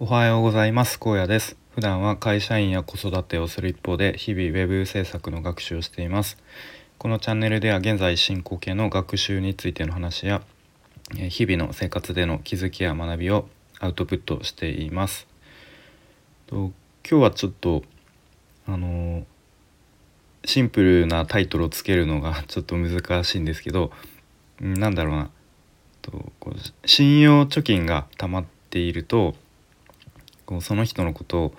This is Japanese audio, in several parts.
おはようございます。高野です。普段は会社員や子育てをする一方で日々ウェブ制作の学習をしています。このチャンネルでは現在進行形の学習についての話や日々の生活での気づきや学びをアウトプットしています。と今日はちょっとあのシンプルなタイトルをつけるのが ちょっと難しいんですけどなんだろうな。とこう信用貯金が溜まっているとこうその人のことを、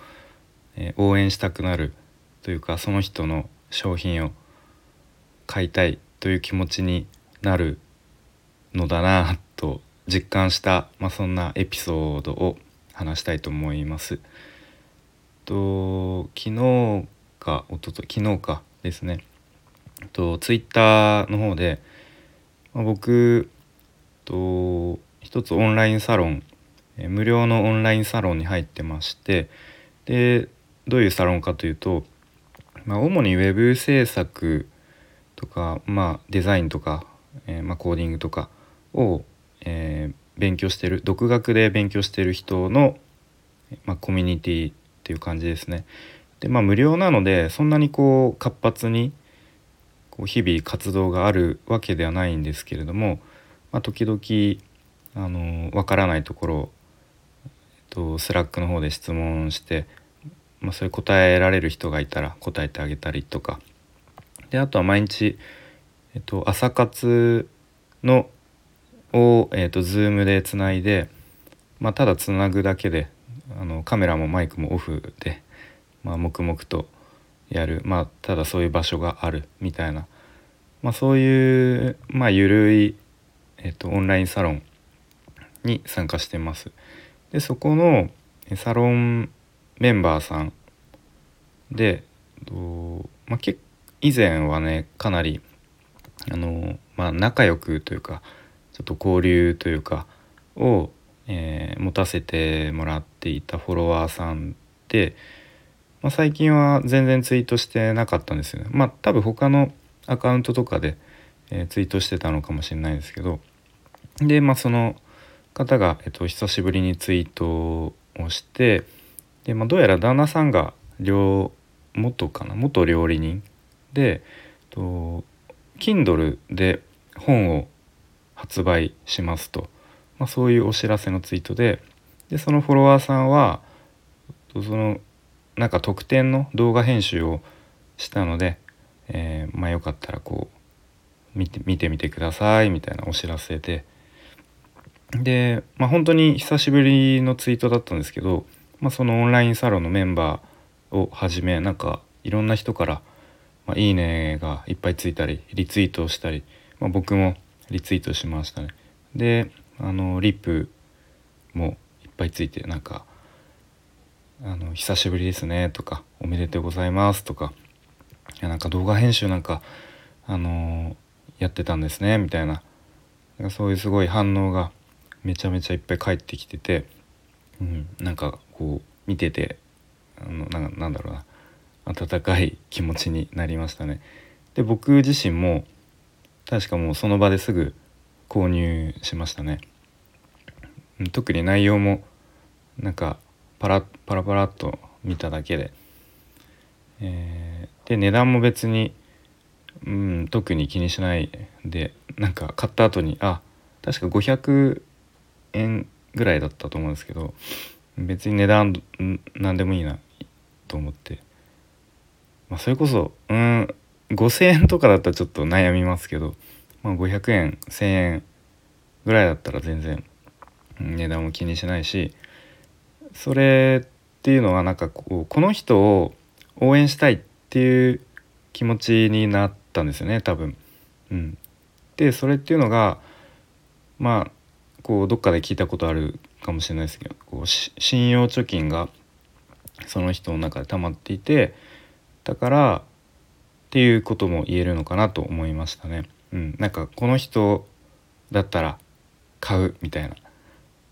えー、応援したくなるというかその人の商品を買いたいという気持ちになるのだなと実感した、まあ、そんなエピソードを話したいと思います。と昨日かおとと昨日かですねとツイッターの方で、まあ、僕と一つオンラインサロン無料のオンラインサロンに入ってましてでどういうサロンかというと、まあ、主にウェブ制作とか、まあ、デザインとか、えー、まあ、コーディングとかを、えー、勉強してる独学で勉強してる人の、まコミュニティっていう感じですね。でまあ無料なのでそんなにこう活発にこう日々活動があるわけではないんですけれども、まあ、時々あの分からないところと Slack の方で質問して、まあ、それ答えられる人がいたら答えてあげたりとか。であとは毎日、えっと、朝活のを、えっと、Zoom でつないで、まあ、ただつなぐだけであのカメラもマイクもオフで、まあ、黙々とやる、まあ、ただそういう場所があるみたいな、まあ、そういう、まあ、緩い、えっと、オンラインサロンに参加してます。でそこのサロンメンバーさんで、まあ、以前はねかなりあの、まあ、仲良くというかちょっと交流というかを、えー、持たせてもらっていたフォロワーさんで、まあ、最近は全然ツイートしてなかったんですよね。まあ多分他のアカウントとかで、えー、ツイートしてたのかもしれないですけどでまあその方が、えっと、久しぶりにツイートをしてで、まあ、どうやら旦那さんが元かな元料理人でと Kindle で本を発売しますと、まあ、そういうお知らせのツイートででそのフォロワーさんはそのなんか特典の動画編集をしたので、えー、まあよかったらこう見て見てみてくださいみたいなお知らせでで、まあ、本当に久しぶりのツイートだったんですけど、まあ、そのオンラインサロンのメンバーをはじめなんかいろんな人から「まあ、いいね」がいっぱいついたりリツイートをしたり、まあ、僕もリツイートしましたね。であのリップもいっぱいついてなんか「あの久しぶりですね」とか「おめでとうございます」とか「いやなんか動画編集なんかあのやってたんですね」みたいなそういうすごい反応がめちゃめちゃいっぱい帰ってきてて、うん、なんかこう見ててあのななんだろうな温かい気持ちになりましたね。で僕自身も確かもうその場ですぐ購入しましたね。特に内容もなんかパラパラパラっと見ただけで、えー、で値段も別に、うん、特に気にしないでなんか買った後にあ確か500円ぐらいだったと思うんですけど別に値段何でもいいなと思って、まあ、それこそうん5,000円とかだったらちょっと悩みますけど、まあ、500円1,000円ぐらいだったら全然値段も気にしないしそれっていうのはなんかこうこの人を応援したいっていう気持ちになったんですよね多分。うん、でそれっていうのがまあこうどっかで聞いたことあるかもしれないですけどこう信用貯金がその人の中で溜まっていてだからっていうことも言えるのかなと思いましたね。うん、なんかこの人だったら買うみたいな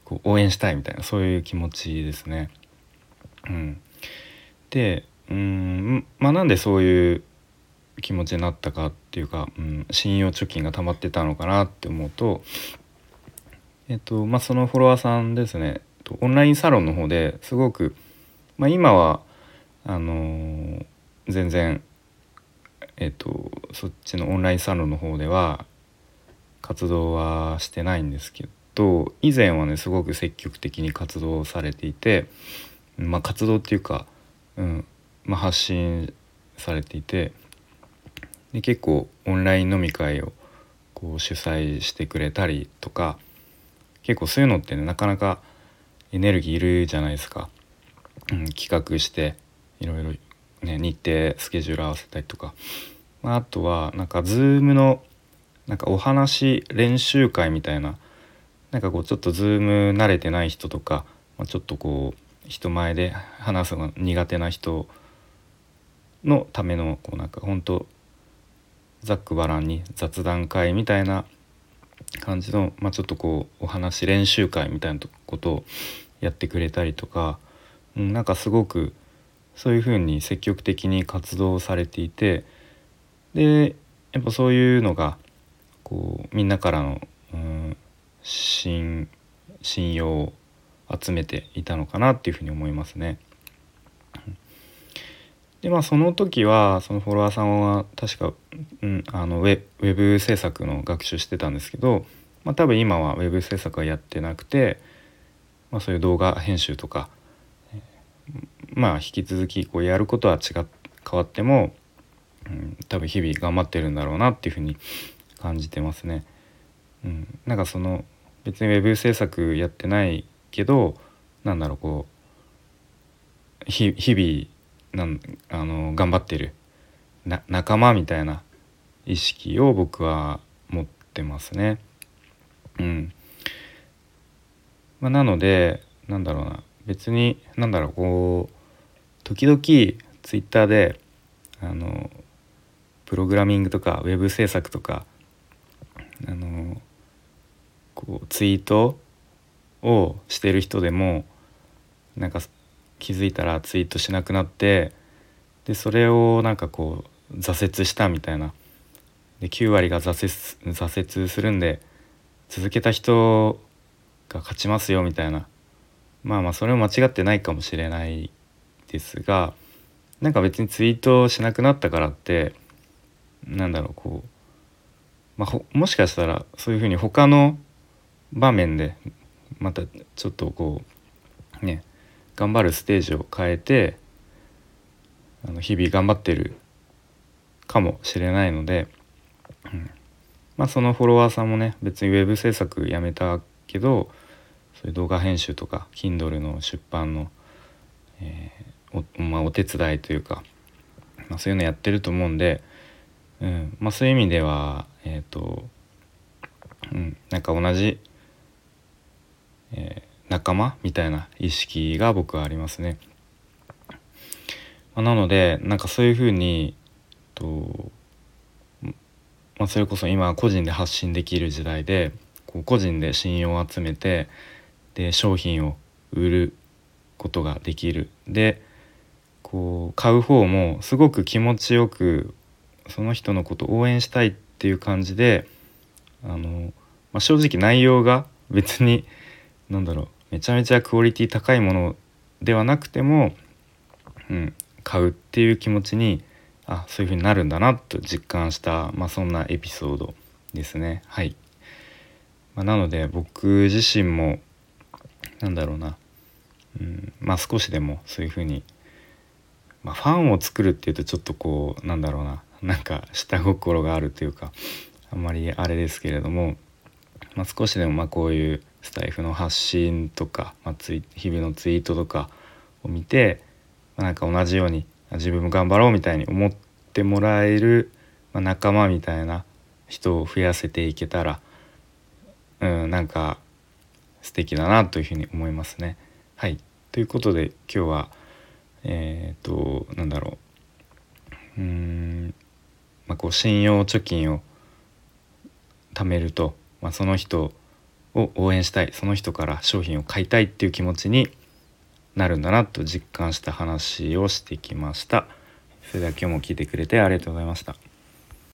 こう応援したいみたいなそういう気持ちですね。うん、でうんまあなんでそういう気持ちになったかっていうか、うん、信用貯金が溜まってたのかなって思うとえっとまあ、そのフォロワーさんですね、オンラインサロンの方ですごく、まあ、今はあのー、全然、えっと、そっちのオンラインサロンの方では活動はしてないんですけど以前はねすごく積極的に活動されていて、まあ、活動っていうか、うんまあ、発信されていてで結構オンライン飲み会をこう主催してくれたりとか結構そういうのってねなかなかエネルギーいるじゃないですか、うん、企画していろいろ、ね、日程スケジュール合わせたりとか、まあ、あとはなんか Zoom のなんかお話練習会みたいな。なんかこうちょっと Zoom 慣れてない人とか、まあ、ちょっとこう人前で話すのが苦手な人のためのこうなんか本当ざっくばらんに雑談会みたいな感じの、まあ、ちょっとこうお話練習会みたいなことをやってくれたりとか、うん、なんかすごくそういうふうに積極的に活動されていてでやっぱそういうのがこうみんなからの、うん、信信用を集めていたのかなっていうふうに思いますね。でまあその時はそのフォロワーさんは確か、うん、あのウェウェブ制作の学習してたんですけど、まあ、多分今はウェブ制作はやってなくて、まあ、そういう動画編集とか、まあ引き続きこうやることは違変わっても、うん、多分日々頑張ってるんだろうなっていうふうに感じてますね。うん、なんかその別にウェブ制作やってないけどなんだろうこう日々なんあの頑張ってるな仲間みたいな意識を僕は持ってますね。うんまあ、なのでなんだろうな別になんだろうこう時々ツイッターであのプログラミングとかウェブ制作とかあのこうツイートをしてる人でもなんか気づいたらツイートしなくなってでそれをなんかこう挫折したみたいな。で9割が挫折挫折するんで続けた人が勝ちますよみたいな。まあまあそれも間違ってないかもしれないですがなんか別にツイートしなくなったからってなんだろうこう、まあ、もしかしたらそういうふうに他の場面でまたちょっとこうね頑張るステージを変えてあの日々頑張ってるかもしれないので、うん、まあそのフォロワーさんもね別にウェブ制作やめたけどそういう動画編集とか Kindle の出版の、えー、お,、まあ、お手伝いというか、まあ、そういうのやってると思うんで、うん。まあ、そういう意味ではえっ、ー、と、うん、なんか同じ、えー仲間みたいな意識が僕はありますね。まあ、なのでなんかそういうふうにと、まあ、それこそ今個人で発信できる時代でこう個人で信用を集めてで商品を売ることができるでこう買う方もすごく気持ちよくその人のことを応援したいっていう感じであの、まあ、正直内容が別に何だろうめちゃめちゃクオリティ高いものではなくても、うん、買うっていう気持ちにあそういう風になるんだなと実感した、まあ、そんなエピソードですね。はい、まあ、なので僕自身もなんだろうな、うんまあ、少しでもそういう風に、まあ、ファンを作るっていうとちょっとこうなんだろうな。なんか下心があるというかあんまりあれですけれども、まあ、少しでもまあこういうスタイフの発信とか、まあ、ツイ日々のツイートとかを見て、まあ、なんか同じように自分も頑張ろうみたいに思ってもらえる、まあ、仲間みたいな人を増やせていけたら、うん、なんか素敵だなというふうに思いますね。はいということで今日はえっ、となんだろううん、まあ、こう信用貯金を貯めると、まあ、その人を応援したいその人から商品を買いたいっていう気持ちになるんだなと実感した話をしてきました。それでは今日も聞いてくれてありがとうございました。